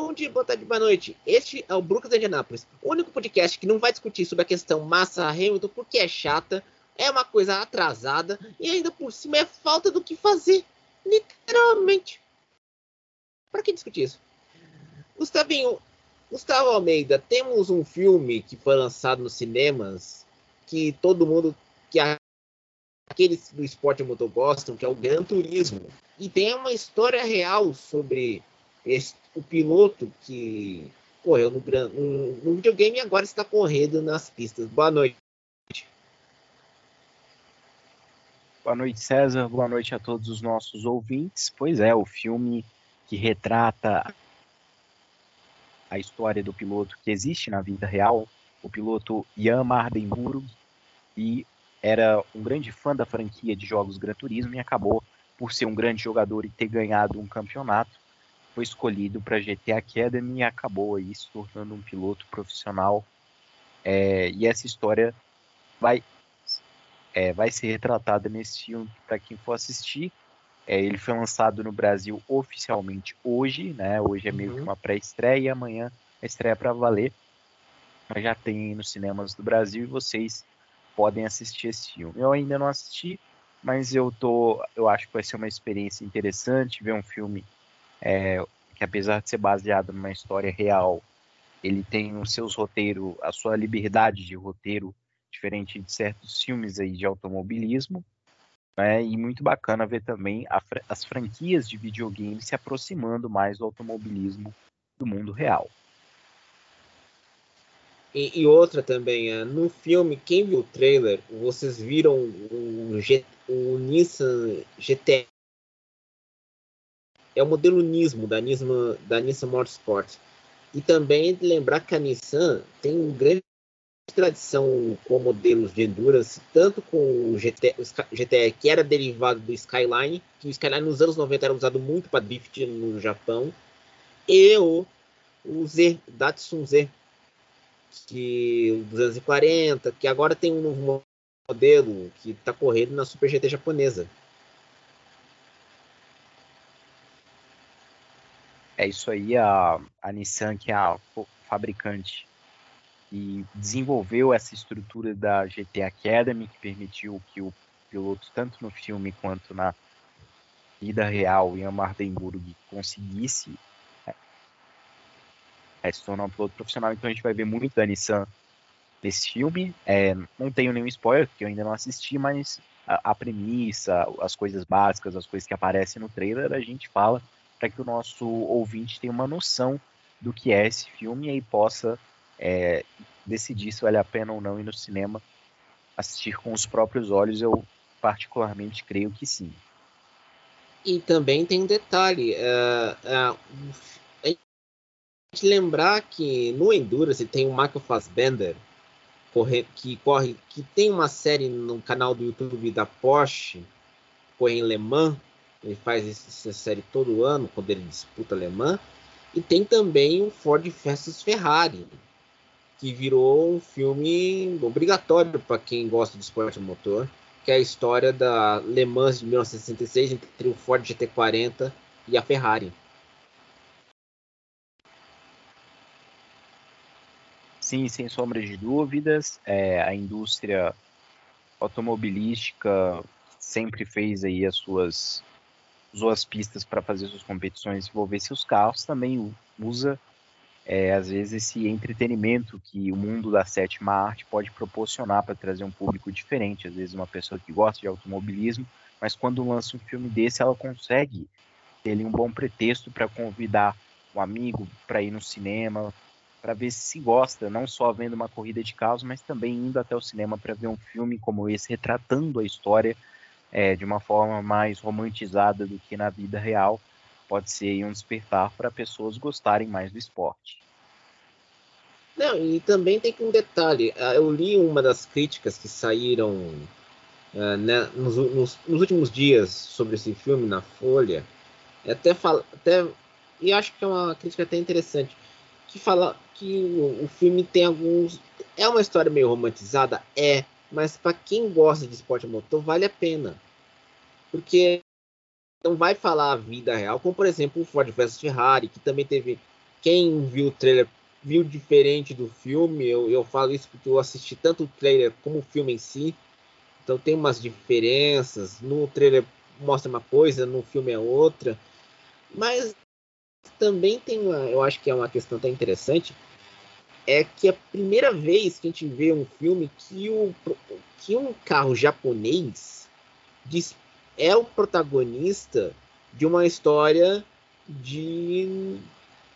Bom dia, boa tarde, boa noite. Este é o Brooklyn de Indianápolis, o único podcast que não vai discutir sobre a questão Massa Hamilton porque é chata, é uma coisa atrasada e ainda por cima é falta do que fazer. Literalmente. Para que discutir isso? Gustavinho, Gustavo Almeida, temos um filme que foi lançado nos cinemas que todo mundo que aqueles do esporte motor gostam, que é o Gran Turismo. E tem uma história real sobre esse, o piloto que correu no, no, videogame e agora está correndo nas pistas. Boa noite. Boa noite, César. Boa noite a todos os nossos ouvintes. Pois é, o filme que retrata a história do piloto que existe na vida real, o piloto Jan Mardenburg, e era um grande fã da franquia de jogos Gran Turismo e acabou por ser um grande jogador e ter ganhado um campeonato, foi escolhido para a GT Academy e acabou aí se tornando um piloto profissional. É, e essa história vai, é, vai ser retratada nesse filme para quem for assistir. É, ele foi lançado no Brasil oficialmente hoje, né? Hoje é meio que uhum. uma pré-estreia e amanhã a estreia para valer. Mas já tem nos cinemas do Brasil e vocês podem assistir esse filme. Eu ainda não assisti, mas eu tô, eu acho que vai ser uma experiência interessante ver um filme é, que apesar de ser baseado numa história real, ele tem os seus roteiros, a sua liberdade de roteiro diferente de certos filmes aí de automobilismo, né? E muito bacana ver também a, as franquias de videogame se aproximando mais do automobilismo do mundo real. E, e, outra também, é, no filme, quem viu o trailer, vocês viram o, G, o Nissan GT. É o modelo Nismo, da Nismo, da Nissan Motorsport. E também lembrar que a Nissan tem uma grande tradição com modelos de endurance, tanto com o GT, o GTR, que era derivado do Skyline, que o Skyline nos anos 90 era usado muito para drift no Japão, e o, o Z, Datsun Z, que o 240, que agora tem um novo modelo que está correndo na Super GT japonesa. É isso aí, a, a Nissan, que é a fabricante e desenvolveu essa estrutura da GT Academy, que permitiu que o piloto, tanto no filme quanto na vida real em Amardenburg, conseguisse é, se tornar um piloto profissional. Então a gente vai ver muito da Nissan nesse filme. É, não tenho nenhum spoiler, porque eu ainda não assisti, mas a, a, premissa, as coisas básicas, as coisas que aparecem no trailer, a gente fala para que o nosso ouvinte tenha uma noção do que é esse filme e aí possa é, decidir se vale a pena ou não ir no cinema assistir com os próprios olhos. Eu particularmente creio que sim. E também tem um detalhe: uh, uh, gente lembrar que no Endurance tem o Michael Fassbender corre, que corre, que tem uma série no canal do YouTube da Porsche, corre em Le Mans. Ele faz essa série todo ano quando ele disputa Le Mans. E tem também o Ford versus Ferrari, que virou um filme obrigatório para quem gosta de esporte motor, que é a história da Le Mans de 1966 entre o Ford GT40 e a Ferrari. Sim, sem sombra de dúvidas. É, a indústria automobilística sempre fez aí as suas usou as pistas para fazer suas competições, desenvolver seus carros, também usa é, às vezes esse entretenimento que o mundo da sétima arte pode proporcionar para trazer um público diferente, às vezes uma pessoa que gosta de automobilismo, mas quando lança um filme desse, ela consegue ter ali um bom pretexto para convidar um amigo para ir no cinema, para ver se gosta, não só vendo uma corrida de carros, mas também indo até o cinema para ver um filme como esse, retratando a história é, de uma forma mais romantizada do que na vida real. Pode ser um despertar para pessoas gostarem mais do esporte. Não, e também tem um detalhe. Ah, eu li uma das críticas que saíram uh, né, nos, nos, nos, últimos dias sobre esse filme na Folha. Até, fala, até e acho que é uma crítica até interessante que fala que o, o filme tem alguns. É uma história meio romantizada? É, mas para quem gosta de esporte motor, vale a pena. Porque não vai falar a vida real, como por exemplo o Ford vs Ferrari, que também teve quem viu o trailer viu diferente do filme. Eu, eu falo isso porque eu assisti tanto o trailer como o filme em si. Então tem umas diferenças. No trailer mostra uma coisa, no filme é outra. Mas também tem uma, eu acho que é uma questão até interessante, é que é a primeira vez que a gente vê um filme que, o, que um carro japonês é o protagonista de uma história de,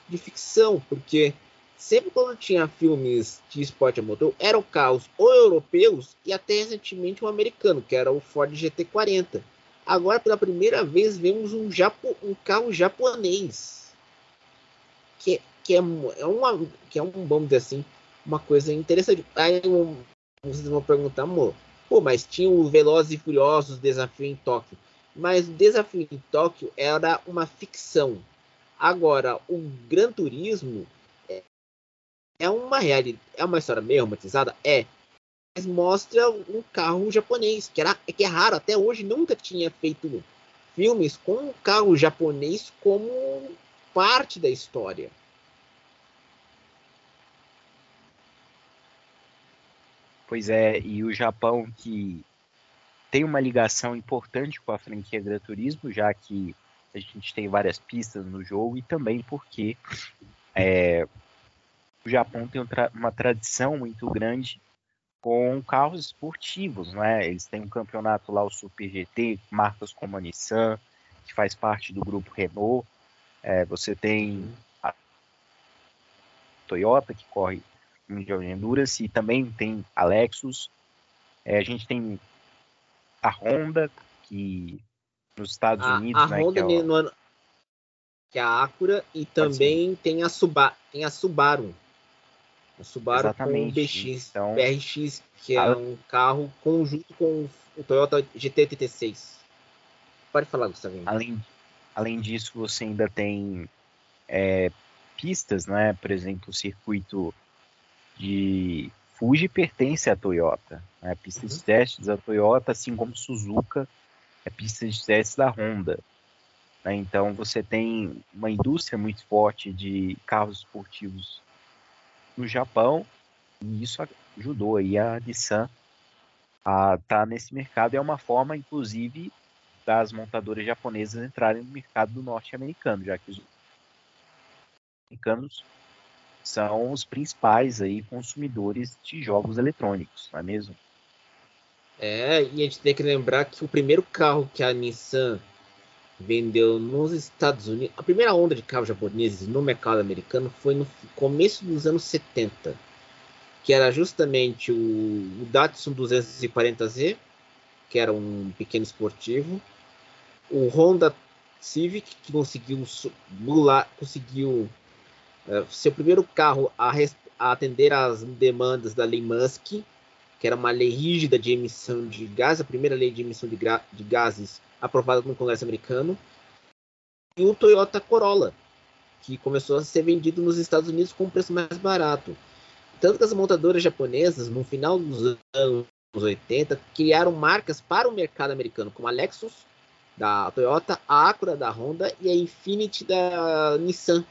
de ficção, porque sempre quando tinha filmes de esporte a motor, eram carros ou europeus e até recentemente um americano, que era o Ford GT40. Agora, pela primeira vez, vemos um, Japo, um carro japonês. Que, que, é, é uma, que é um, vamos dizer assim, uma coisa interessante. Aí vocês vão perguntar, amor, pô, mas tinha o Velozes e Furiosos Desafio em Tóquio. Mas o Desafio em Tóquio era uma ficção. Agora, o Gran Turismo é, é uma realidade, é uma história meio romantizada? É. Mas mostra um carro japonês, que, era, que é raro, até hoje nunca tinha feito filmes com um carro japonês como parte da história. Pois é, e o Japão que tem uma ligação importante com a franquia Gran Turismo, já que a gente tem várias pistas no jogo, e também porque é, o Japão tem uma tradição muito grande com carros esportivos, né? Eles têm um campeonato lá, o Super GT, marcas como a Nissan, que faz parte do grupo Renault. É, você tem a Toyota, que corre Mundial de Endurance, e também tem a Lexus. É, a gente tem a Honda, que nos Estados a, Unidos, a né, Honda que, é o... ano... que é a Acura, e também tem a, Suba... tem a Subaru. A Subaru Exatamente. com o BX, então, BRX, que é a... um carro conjunto com o Toyota GT86. Pode falar, Gustavo. Além, além disso, você ainda tem é, pistas, né? Por exemplo, o circuito de Fuji pertence à Toyota. Né? A pista uhum. de testes da Toyota, assim como Suzuka, é pista de testes da Honda. Né? Então você tem uma indústria muito forte de carros esportivos no Japão e isso ajudou aí a Nissan a estar tá nesse mercado. É uma forma, inclusive, das montadoras japonesas entrarem no mercado norte-americano, já que os americanos são os principais aí consumidores de jogos eletrônicos, não é mesmo? É, e a gente tem que lembrar que o primeiro carro que a Nissan vendeu nos Estados Unidos, a primeira onda de carros japoneses no mercado americano foi no começo dos anos 70, que era justamente o, o Datsun 240Z, que era um pequeno esportivo, o Honda Civic, que conseguiu bular, conseguiu é, seu primeiro carro a, a, atender às demandas da lei Musk, que era uma lei rígida de emissão de gases, a primeira lei de emissão de, de gases aprovada no Congresso americano, e o Toyota Corolla, que começou a ser vendido nos Estados Unidos com um preço mais barato. Tanto que as montadoras japonesas, no final dos anos 80, criaram marcas para o mercado americano, como a Lexus, da Toyota, a Acura, da Honda, e a Infiniti, da Nissan,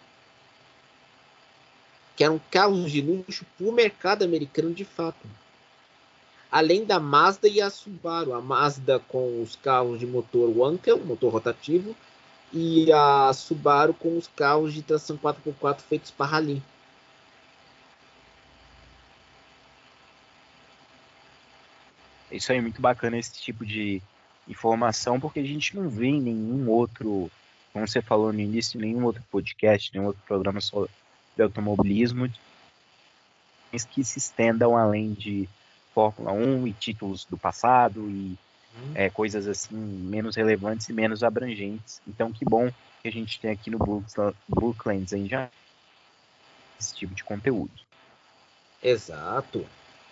que eram carros de luxo para o mercado americano de fato. Além da Mazda e a Subaru. A Mazda com os carros de motor Wankel, motor rotativo, e a Subaru com os carros de tração 4x4 feitos para rally. Isso aí é muito bacana esse tipo de informação, porque a gente não vê em nenhum outro, como você falou no início, nenhum outro podcast, nenhum outro programa de automobilismo que se estendam além de Fórmula 1 e títulos do passado e hum. é, coisas assim menos relevantes e menos abrangentes. Então, que bom que a gente tem aqui no Brooklands aí já esse tipo de conteúdo. Exato.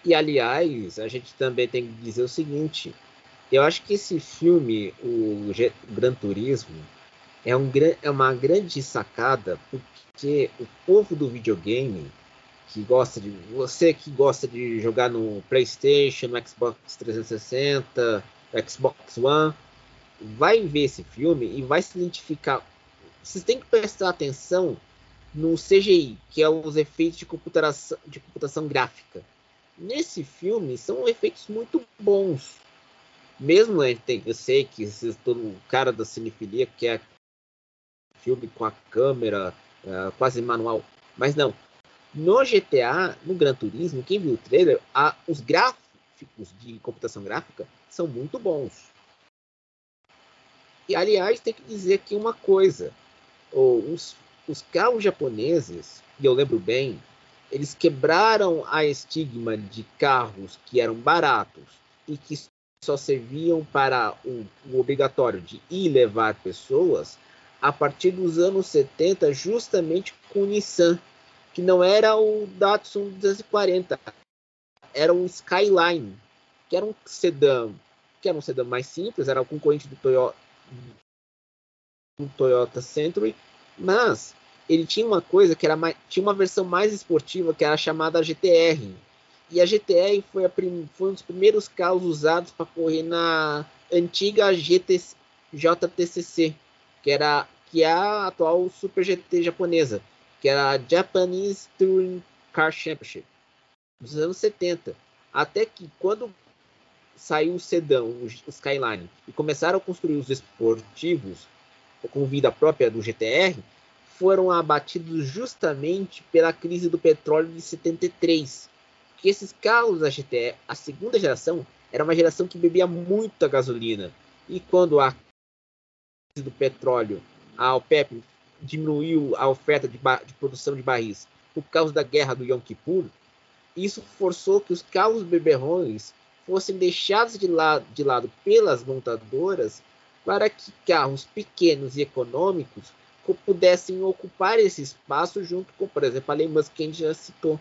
E aliás, a gente também tem que dizer o seguinte: eu acho que esse filme, o Gran Turismo, é, um, é uma grande sacada, porque o povo do videogame que gosta de você que gosta de jogar no PlayStation, no Xbox 360, Xbox One, vai ver esse filme e vai se identificar. Vocês têm que prestar atenção no CGI, que é os efeitos de computação, de computação gráfica. Nesse filme são efeitos muito bons. Mesmo eu sei que todo o cara da cinefilia quer filme com a câmera uh, quase manual, mas não. No GTA, no Gran Turismo, quem viu o trailer, a, os gráficos de computação gráfica são muito bons. E aliás, tem que dizer aqui uma coisa: os, os carros japoneses, e eu lembro bem, eles quebraram a estigma de carros que eram baratos e que só serviam para o, o obrigatório de ir levar pessoas a partir dos anos 70, justamente com o Nissan, que não era o Datsun 240, era um Skyline, que era um sedã, que era um sedã mais simples, era o concorrente do Toyota, do Toyota Century, mas ele tinha uma coisa que era mais, tinha uma versão mais esportiva que era chamada GTR. E a GTR foi, a prim, foi um dos primeiros carros usados para correr na antiga GT, JTCC, que era que é a atual Super GT japonesa, que era a Japanese Touring Car Championship, dos anos 70. Até que quando saiu o sedã, o Skyline, e começaram a construir os esportivos com vida própria do GTR, foram abatidos justamente pela crise do petróleo de 73. Que esses carros da GTE, a segunda geração, era uma geração que bebia muita gasolina. E quando a do petróleo, a OPEP diminuiu a oferta de, de produção de barris por causa da guerra do Yom Kippur, isso forçou que os carros beberrões fossem deixados de lado, de lado pelas montadoras para que carros pequenos e econômicos pudessem ocupar esse espaço junto com, por exemplo, a Lehman que a gente já citou.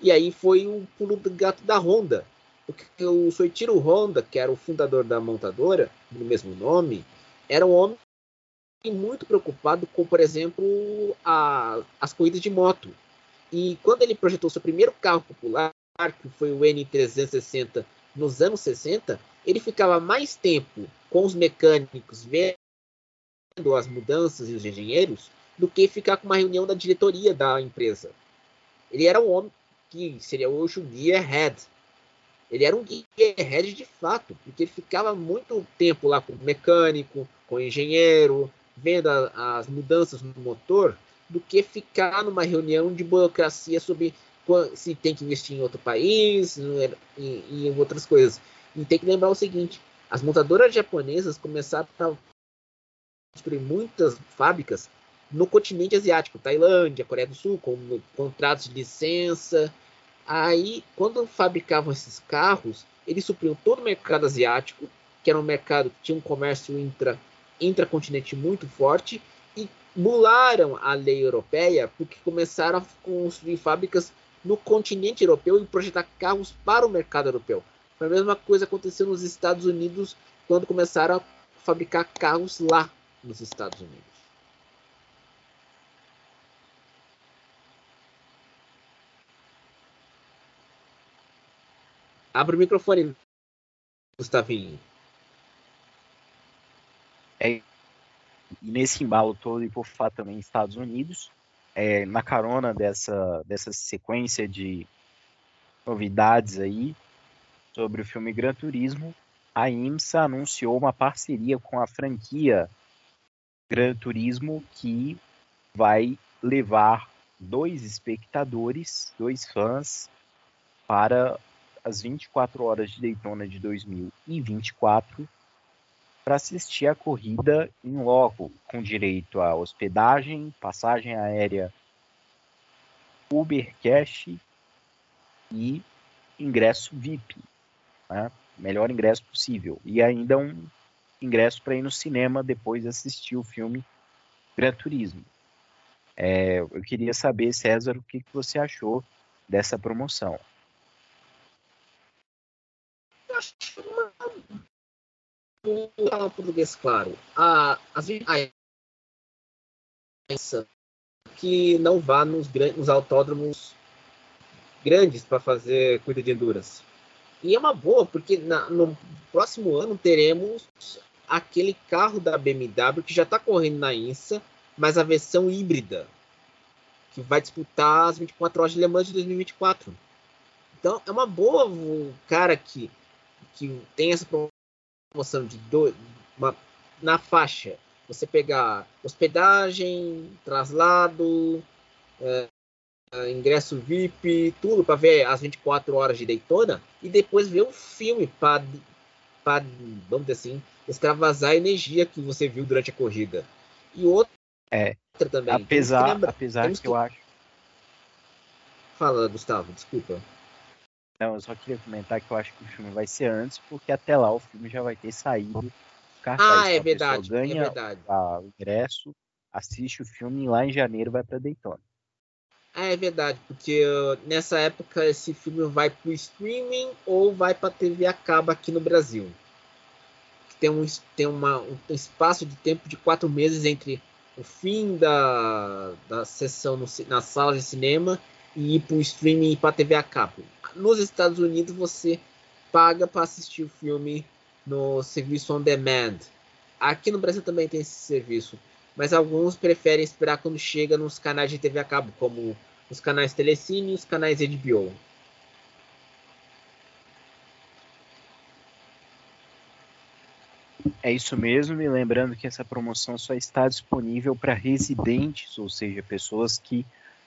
E aí foi o pulo do gato da Honda. Porque o Soichiro Honda, que era o fundador da montadora, do mesmo nome, era um homem muito preocupado com, por exemplo, a, as corridas de moto. E quando ele projetou seu primeiro carro popular, que foi o N360 nos anos 60, ele ficava mais tempo com os mecânicos vendo as mudanças e os engenheiros do que ficar com uma reunião da diretoria da empresa. Ele era um homem que seria hoje um gearhead. Ele era um gearhead de fato, porque ele ficava muito tempo lá com o mecânico, com o engenheiro, vendo a, as mudanças no motor, do que ficar numa reunião de burocracia sobre se tem que investir em outro país e em outras coisas. E tem que lembrar o seguinte: as montadoras japonesas começaram a construir muitas fábricas no continente asiático, Tailândia, Coreia do Sul, com contratos de licença. Aí, quando fabricavam esses carros, eles supriam todo o mercado asiático, que era um mercado que tinha um comércio intra, intracontinente muito forte, e mularam a lei europeia porque começaram a construir fábricas no continente europeu e projetar carros para o mercado europeu. A mesma coisa aconteceu nos Estados Unidos quando começaram a fabricar carros lá nos Estados Unidos. Abre o microfone, Gustavinho. É, e nesse embalo todo, e por fato também Estados Unidos, é, na carona dessa, dessa sequência de novidades aí sobre o filme Gran Turismo, a IMSA anunciou uma parceria com a franquia Gran Turismo que vai levar dois espectadores, dois fãs, para as 24 horas de Daytona de 2024 para assistir a corrida em loco, com direito a hospedagem, passagem aérea, Uber Cash e ingresso VIP, né? melhor ingresso possível, e ainda um ingresso para ir no cinema depois de assistir o filme Gran Turismo. É, eu queria saber, César, o que, que você achou dessa promoção. Eu acho uma falar português claro. A, as a, que não vá nos, nos autódromos grandes para fazer corrida de endurance. E é uma boa, porque na, no próximo ano teremos aquele carro da BMW que já está correndo na INSA, mas a versão híbrida. que vai disputar as 24 horas de Le Mans de 2024. Então é uma boa o cara que, que tem essa promoção de do, uma, na faixa. Você pegar hospedagem, traslado, é, ingresso VIP, tudo para ver as 24 horas de Daytona e depois ver um filme para, vamos dizer assim, extravasar a energia que você viu durante a corrida. E outra é, também. Apesar, que lembra, apesar que, que eu acho. Fala, Gustavo, desculpa. Não, eu só queria comentar que eu acho que o filme vai ser antes, porque até lá o filme já vai ter saído. Cartaz, ah, é verdade. É ganha é verdade. o ingresso, assiste o filme e lá em janeiro vai para Daytona. Ah, é verdade, porque uh, nessa época esse filme vai para o streaming ou vai para a TV a cabo aqui no Brasil. Tem, um, tem uma, um espaço de tempo de quatro meses entre o fim da, da sessão no, na sala de cinema e ir para o streaming e para a TV a cabo. Nos Estados Unidos você paga para assistir o filme no serviço on demand. Aqui no Brasil também tem esse serviço mas alguns preferem esperar quando chega nos canais de TV a cabo, como os canais Telecine e os canais HBO. É isso mesmo, e lembrando que essa promoção só está disponível para residentes, ou seja, pessoas que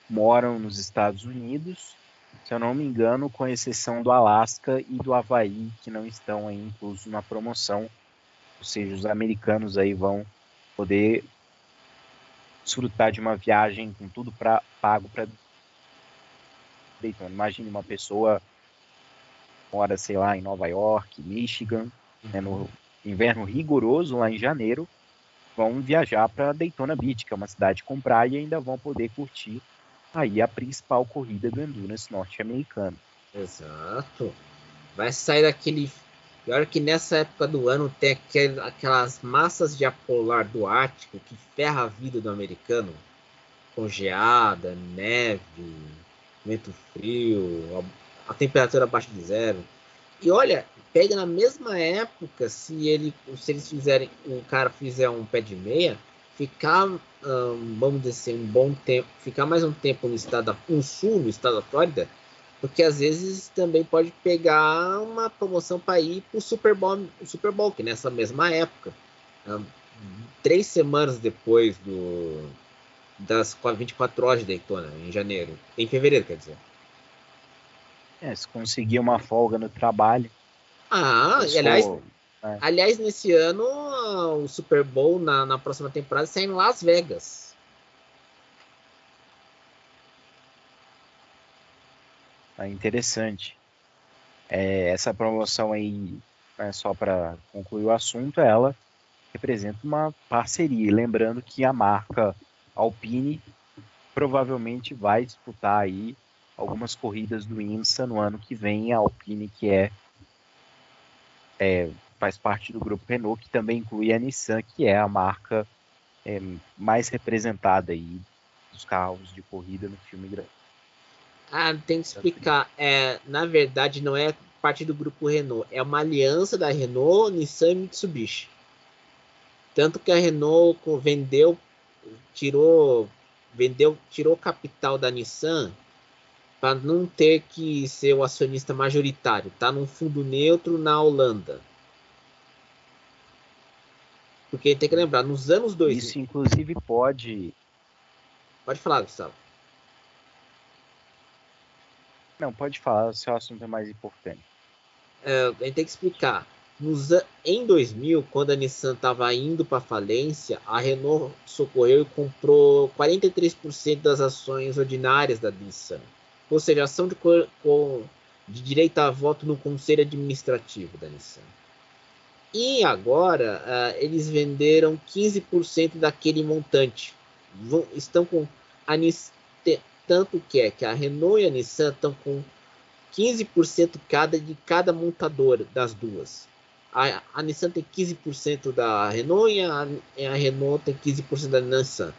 moram nos Estados Unidos, se eu não me engano, com exceção do Alasca e do Havaí, que não estão aí inclusos na promoção. Ou seja, os americanos aí vão poder desfrutar de uma viagem com tudo pra, pago para Daytona. Imagine uma pessoa mora, sei lá, em Nova York, Michigan, né, no inverno rigoroso lá em janeiro, vão viajar para Daytona Beach, que é uma cidade com praia, e ainda vão poder curtir aí a principal corrida do endurance norte-americano. Exato. Vai sair daquele Pior que nessa época do ano tem aquelas massas de apolar do Ártico que ferra a vida do americano. Congeada, neve, vento frio, a, a temperatura abaixo de zero. E olha, pega na mesma época, se ele, se eles fizerem, o cara fizer um pé de meia, ficar, vamos dizer assim, um bom tempo, ficar mais um tempo no estado, no sul, no estado da Flórida, porque às vezes também pode pegar uma promoção para ir para o Super Bowl, Super Bowl, que nessa mesma época, três semanas depois do das 24 horas de Daytona, em janeiro, em fevereiro, quer dizer. É, se conseguir uma folga no trabalho. Ah, e aliás, é. aliás, nesse ano o Super Bowl na, na próxima temporada sai em Las Vegas. É interessante. É, essa promoção aí, né, só para concluir o assunto, ela representa uma parceria. Lembrando que a marca Alpine provavelmente vai disputar aí algumas corridas do IMSA no ano que vem. A Alpine que é, é faz parte do grupo Renault, que também inclui a Nissan, que é a marca é, mais representada aí dos carros de corrida no filme ah, tem que explicar. É, na verdade, não é parte do grupo Renault. É uma aliança da Renault, Nissan e Mitsubishi. Tanto que a Renault vendeu, tirou, vendeu, tirou capital da Nissan para não ter que ser o acionista majoritário. Tá num fundo neutro na Holanda. Porque tem que lembrar, nos anos 2000. Isso, inclusive, pode. Pode falar, Gustavo. Não, pode falar, seu assunto é mais importante. É, a gente tem que explicar. Nos, em 2000, quando a Nissan estava indo para falência, a Renault socorreu e comprou 43% das ações ordinárias da Nissan. Ou seja, ação de, de direito a voto no conselho administrativo da Nissan. E agora uh, eles venderam 15% daquele montante. Vão, estão com a Nissan tanto que é que a Renault e a Nissan estão com 15% cada de cada montadora das duas. A, a Nissan tem 15% da Renault e a, a Renault tem 15% da Nissan.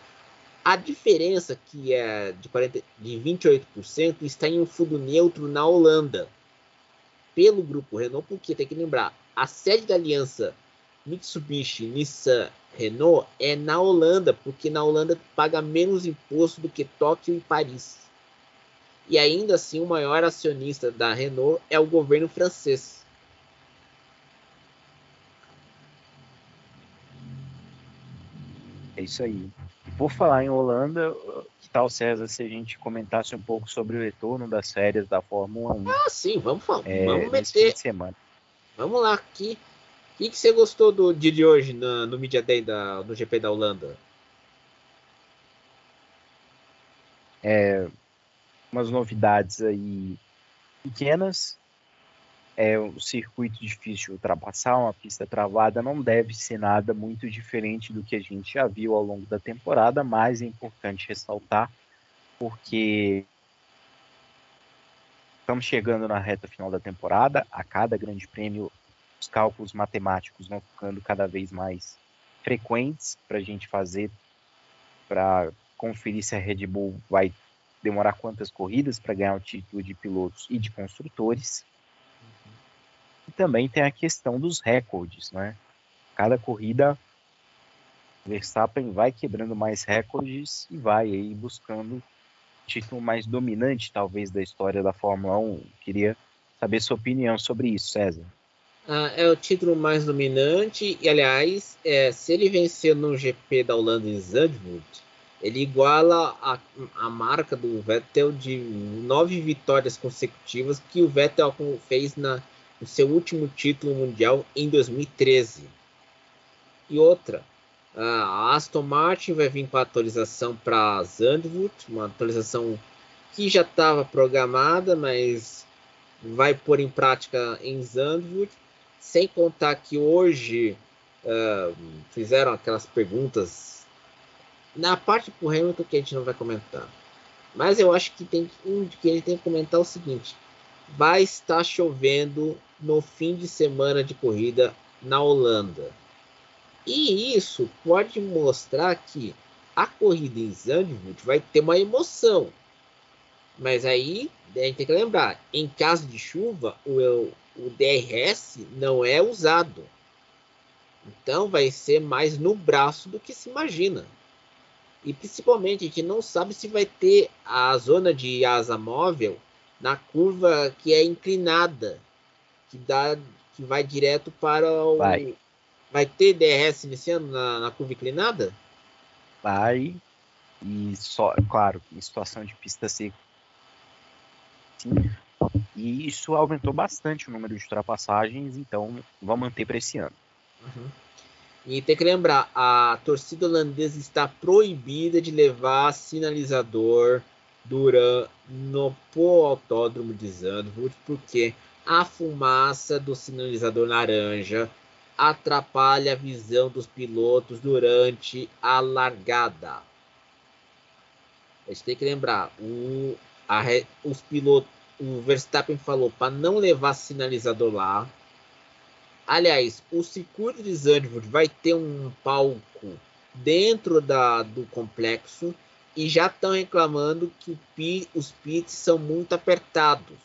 A diferença, que é de, 40, de 28%, está em um fundo neutro na Holanda, pelo grupo Renault, porque tem que lembrar, a sede da aliança Mitsubishi, Nissan, Renault é na Holanda, porque na Holanda paga menos imposto do que Tóquio e Paris. E ainda assim, o maior acionista da Renault é o governo francês. É isso aí. Por falar em Holanda, que tal, César, se a gente comentasse um pouco sobre o retorno das férias da Fórmula 1? Ah, sim, vamos falar. É, vamos meter. semana. Vamos lá, aqui. O que, que você gostou do dia de hoje no, Media Day da, no GP da Holanda? É, umas novidades aí pequenas. É um circuito difícil de ultrapassar, uma pista travada, não deve ser nada muito diferente do que a gente já viu ao longo da temporada, mas é importante ressaltar porque estamos chegando na reta final da temporada, a cada grande prêmio os cálculos matemáticos vão ficando cada vez mais frequentes para a gente fazer, para conferir se a Red Bull vai demorar quantas corridas para ganhar o título de pilotos e de construtores. E também tem a questão dos recordes, né? Cada corrida Verstappen vai quebrando mais recordes e vai aí buscando título mais dominante, talvez, da história da Fórmula 1. Queria saber sua opinião sobre isso, César. Ah, é o título mais dominante e, aliás, é, se ele vencer no GP da Holanda em Zandvoort, ele iguala a, a marca do Vettel de nove vitórias consecutivas que o Vettel fez na, no seu último título mundial em 2013. E outra, a Aston Martin vai vir com a atualização para Zandvoort, uma atualização que já estava programada, mas vai pôr em prática em Zandvoort sem contar que hoje uh, fizeram aquelas perguntas na parte pro Hamilton que a gente não vai comentar. Mas eu acho que tem um que ele tem que comentar o seguinte: vai estar chovendo no fim de semana de corrida na Holanda. E isso pode mostrar que a corrida em Zandvoort vai ter uma emoção. Mas aí a gente tem que lembrar, em caso de chuva, o, o DRS não é usado. Então vai ser mais no braço do que se imagina. E principalmente a gente não sabe se vai ter a zona de asa móvel na curva que é inclinada, que dá que vai direto para o vai, vai ter DRS nesse ano na, na curva inclinada? Vai. E só, claro, em situação de pista seca. Sim, e isso aumentou bastante o número de ultrapassagens, então vamos manter para esse ano. Uhum. E tem que lembrar, a torcida holandesa está proibida de levar sinalizador durante no autódromo de Zandvoort, porque a fumaça do sinalizador laranja atrapalha a visão dos pilotos durante a largada. A gente tem que lembrar, o, a, os pilotos o Verstappen falou para não levar sinalizador lá. Aliás, o circuito de Zandvoort vai ter um palco dentro da, do complexo e já estão reclamando que os pits são muito apertados.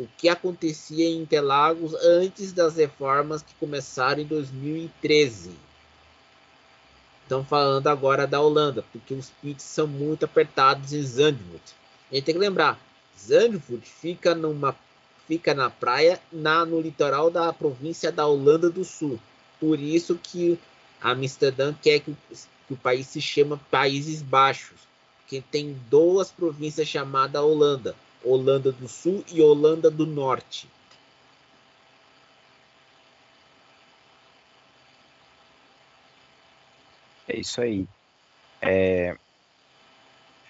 O que acontecia em Interlagos antes das reformas que começaram em 2013. Estão falando agora da Holanda, porque os pits são muito apertados em Zandvoort. A gente tem que lembrar, Zandvoort fica numa fica na praia na no litoral da província da Holanda do Sul. Por isso que Amsterdã quer que, que o país se chama Países Baixos, que tem duas províncias chamadas Holanda, Holanda do Sul e Holanda do Norte. É isso aí. É...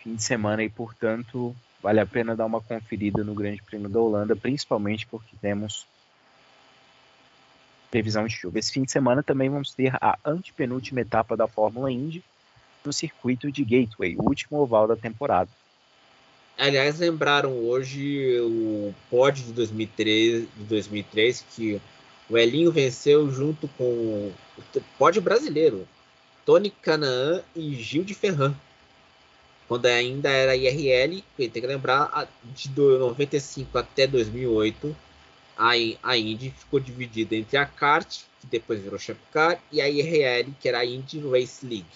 Fim de semana e, portanto, vale a pena dar uma conferida no Grande Prêmio da Holanda, principalmente porque temos previsão de chuva. Esse fim de semana também vamos ter a antepenúltima etapa da Fórmula Indy no circuito de Gateway, o último oval da temporada. Aliás, lembraram hoje o pódio de 2003, de 2003 que o Elinho venceu junto com o pódio brasileiro, Tony Canaan e Gil de Ferran quando ainda era IRL, tem que lembrar, de 95 até 2008, a, Indy ficou dividida entre a kart, que depois virou Champ Car, e a IRL, que era a Indy Race League.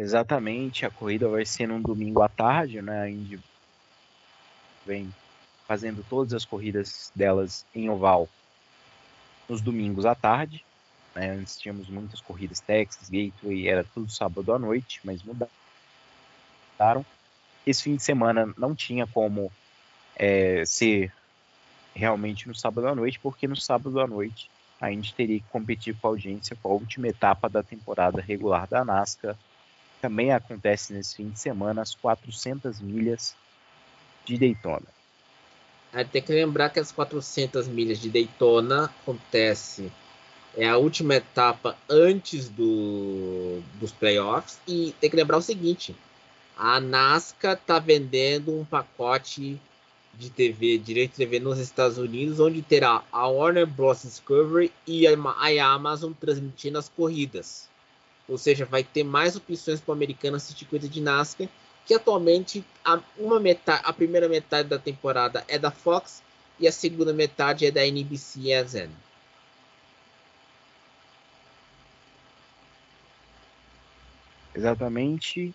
Exatamente, a corrida vai ser num domingo à tarde, né? A Indy vem fazendo todas as corridas delas em oval nos domingos à tarde. Né? Antes tínhamos muitas corridas Texas, Gateway, era tudo sábado à noite, mas mudaram. Esse fim de semana não tinha como é, ser realmente no sábado à noite, porque no sábado à noite a gente teria que competir com a audiência com a última etapa da temporada regular da NASCAR também acontece nesse fim de semana as 400 milhas de Daytona. Tem que lembrar que as 400 milhas de Daytona acontece é a última etapa antes do, dos playoffs e tem que lembrar o seguinte: a NASCAR está vendendo um pacote de TV, direito de TV nos Estados Unidos, onde terá a Warner Bros. Discovery e a Amazon transmitindo as corridas. Ou seja, vai ter mais opções para o americano assistir coisa de NASCAR, que atualmente a, uma metade, a primeira metade da temporada é da Fox e a segunda metade é da NBC e a Zen. Exatamente.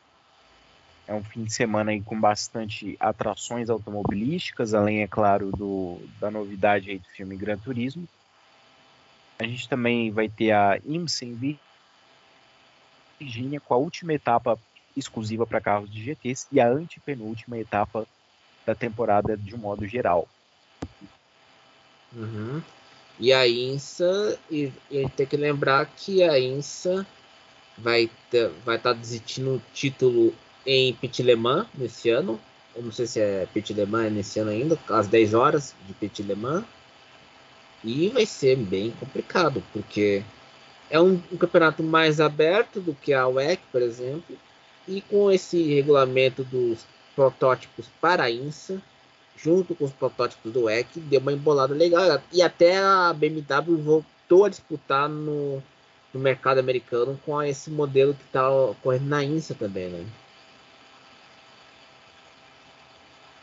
É um fim de semana aí com bastante atrações automobilísticas, além, é claro, do, da novidade aí do filme Gran Turismo. A gente também vai ter a IMSA em Virgínia com a última etapa exclusiva para carros de GTs e a antepenúltima etapa da temporada de um modo geral. Uhum. E a INSA, e, e tem que lembrar que a INSA vai estar vai tá decidindo o título em Petit Le Mans nesse ano. Eu não sei se é Petit Le Mans nesse ano ainda, às 10 horas de Petit Le Mans. E vai ser bem complicado, porque é um, um, campeonato mais aberto do que a WEC, por exemplo, e com esse regulamento dos protótipos para a INSA, junto com os protótipos do WEC, deu uma embolada legal. E até a BMW voltou a disputar no, no mercado americano com esse modelo que está ocorrendo na INSA também, né?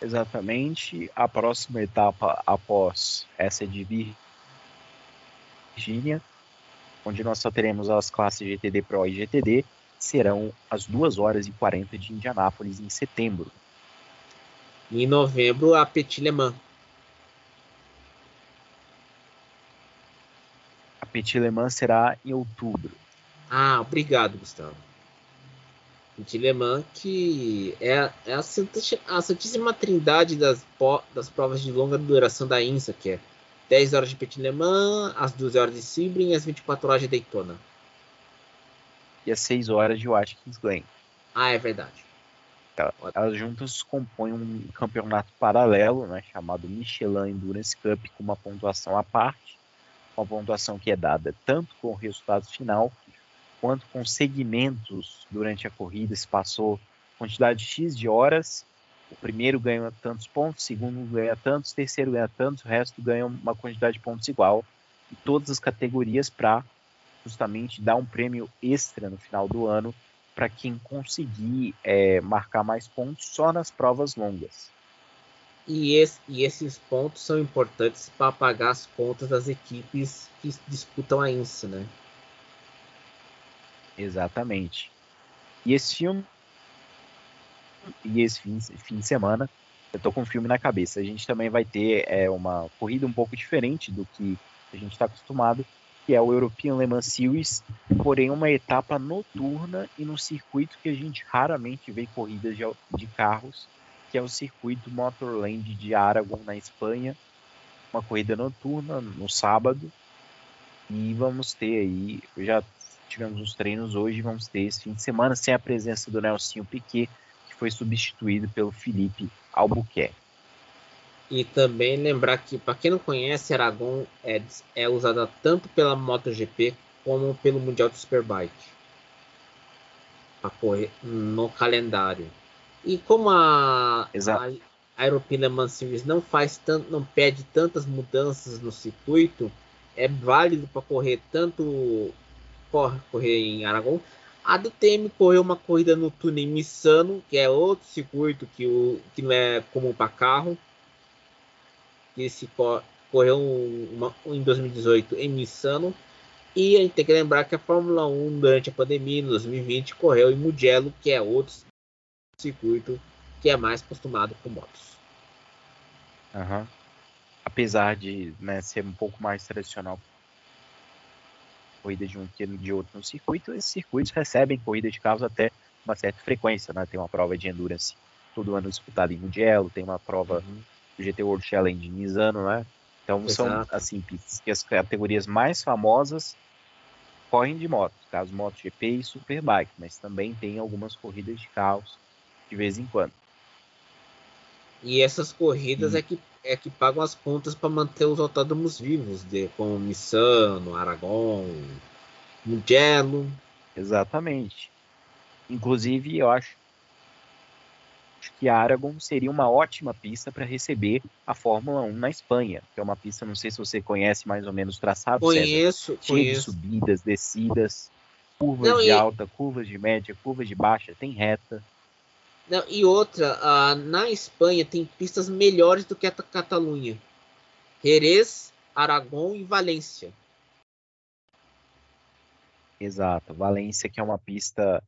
Exatamente. A próxima etapa após essa de Virgínia onde nós só teremos as classes GTD Pro e GTD, serão as 2 horas e 40 de Indianápolis em setembro. E em novembro, a Petit Le Mans. A Petit Le Mans será em outubro. Ah, obrigado, Gustavo. Petit Le Mans que é, é a, santíssima trindade das, das provas de longa duração da INSA, que é 10 horas de Petit Le Mans, as 12 horas de Sebring e as 24 horas de Daytona. E as 6 horas de Watkins Glen. Ah, é verdade. Elas juntas compõem um campeonato paralelo, né, chamado Michelin Endurance Cup, com uma pontuação à parte, uma pontuação que é dada tanto com o resultado final, quanto com segmentos durante a corrida, se passou quantidade X de horas o primeiro ganha tantos pontos, o segundo ganha tantos, o terceiro ganha tantos, o resto ganha uma quantidade de pontos igual em todas as categorias para justamente dar um prêmio extra no final do ano para quem conseguir é, marcar mais pontos só nas provas longas. E, esse, e esses pontos são importantes para pagar as contas das equipes que disputam a INSA, né? Exatamente. E esse filme e esse fim, fim de semana eu tô com um filme na cabeça. A gente também vai ter é, uma corrida um pouco diferente do que a gente está acostumado, que é o European Le Mans Series, porém uma etapa noturna e no circuito que a gente raramente vê corridas de, de carros, que é o circuito Motorland de Aragon, na Espanha. Uma corrida noturna no sábado. E vamos ter aí, já tivemos os treinos hoje, vamos ter esse fim de semana sem a presença do Nelson Piquet, foi substituído pelo Felipe Albuquerque. E também lembrar que, para quem não conhece, Aragon é, é usada tanto pela MotoGP como pelo Mundial de Superbike para correr no calendário. E como a, Exato. a, European Series não faz tanto, não pede tantas mudanças no circuito, é válido para correr tanto correr em Aragon A DTM correu uma corrida no túnel Missano, que é outro circuito que, o, que não é comum para carro. Que se correu uma, em 2018 em Missano. E a gente tem que lembrar que a Fórmula 1, durante a pandemia, em 2020, correu em Mugello, que é outro circuito que é mais acostumado com motos. Uhum. Apesar de né, ser um pouco mais tradicional corrida de um que de outro no circuito, esses circuitos recebem corrida de carros até uma certa frequência, né? Tem uma prova de endurance todo ano disputada em Mugello, tem uma prova uhum. do GT World Challenge em Misano, né? Então Exato. são assim pistas que as categorias mais famosas correm de moto, caso MotoGP e Superbike, mas também tem algumas corridas de carros de vez em quando. E essas corridas hum. é que é que pagam as contas para manter os autódromos vivos, de, como Missano, Aragon, Mugello. Exatamente. Inclusive, eu acho que Aragon seria uma ótima pista para receber a Fórmula 1 na Espanha, que é uma pista, não sei se você conhece mais ou menos o traçado. Conheço, César, conheço. de subidas, descidas, curvas não, de e... alta, curvas de média, curvas de baixa, tem reta. Não, e outra, na Espanha tem pistas melhores do que a Catalunha. Jerez, Aragão e Valência. Exato, Valência que é uma pista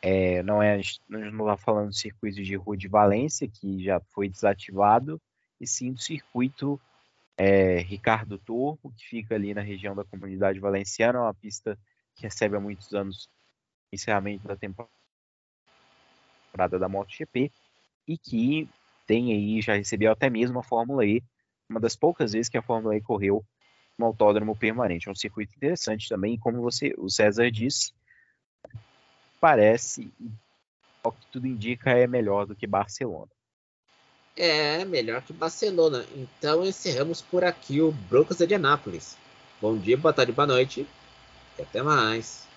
é, não é, não está falando do circuito de rua de Valência, que já foi desativado, e sim do circuito é, Ricardo Torpo, que fica ali na região da comunidade valenciana, uma pista que recebe há muitos anos encerramento da temporada temporada da MotoGP e que tem aí, já recebeu até mesmo a Fórmula E, uma das poucas vezes que a Fórmula E correu no autódromo permanente. É um circuito interessante também, como você, o César disse, parece, ao que tudo indica, é melhor do que Barcelona. É, melhor que Barcelona. Então encerramos por aqui o Broncos de Anápolis. Bom dia, boa tarde, boa noite e até mais.